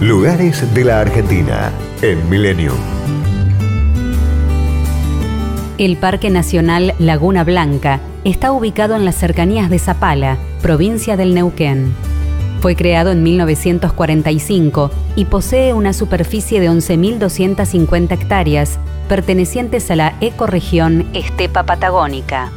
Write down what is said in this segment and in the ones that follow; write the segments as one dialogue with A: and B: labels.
A: Lugares de la Argentina en Milenio.
B: El Parque Nacional Laguna Blanca está ubicado en las cercanías de Zapala, provincia del Neuquén. Fue creado en 1945 y posee una superficie de 11.250 hectáreas pertenecientes a la ecorregión Estepa Patagónica.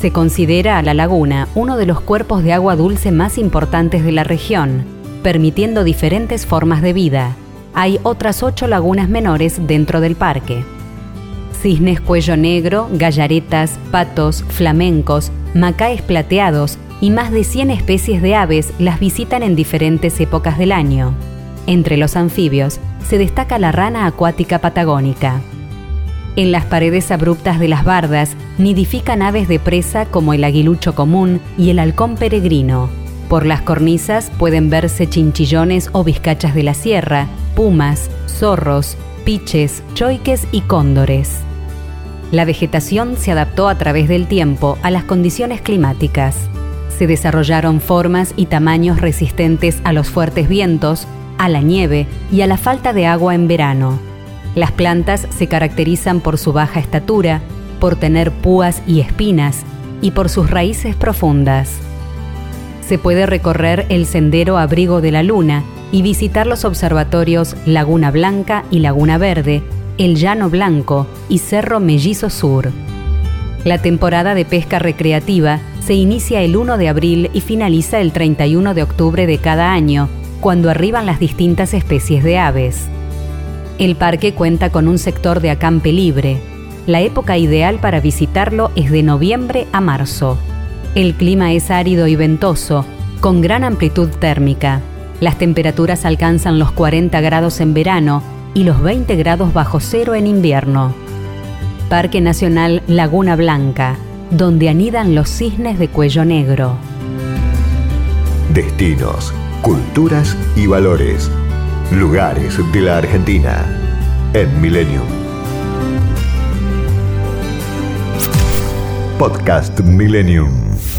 B: Se considera a la laguna uno de los cuerpos de agua dulce más importantes de la región permitiendo diferentes formas de vida. Hay otras ocho lagunas menores dentro del parque. Cisnes cuello negro, gallaretas, patos, flamencos, macaes plateados y más de 100 especies de aves las visitan en diferentes épocas del año. Entre los anfibios se destaca la rana acuática patagónica. En las paredes abruptas de las bardas nidifican aves de presa como el aguilucho común y el halcón peregrino. Por las cornisas pueden verse chinchillones o vizcachas de la sierra, pumas, zorros, piches, choiques y cóndores. La vegetación se adaptó a través del tiempo a las condiciones climáticas. Se desarrollaron formas y tamaños resistentes a los fuertes vientos, a la nieve y a la falta de agua en verano. Las plantas se caracterizan por su baja estatura, por tener púas y espinas y por sus raíces profundas se puede recorrer el sendero Abrigo de la Luna y visitar los observatorios Laguna Blanca y Laguna Verde, El Llano Blanco y Cerro Mellizo Sur. La temporada de pesca recreativa se inicia el 1 de abril y finaliza el 31 de octubre de cada año, cuando arriban las distintas especies de aves. El parque cuenta con un sector de acampe libre. La época ideal para visitarlo es de noviembre a marzo. El clima es árido y ventoso, con gran amplitud térmica. Las temperaturas alcanzan los 40 grados en verano y los 20 grados bajo cero en invierno. Parque Nacional Laguna Blanca, donde anidan los cisnes de cuello negro.
A: Destinos, culturas y valores. Lugares de la Argentina en Milenio. Podcast Millennium.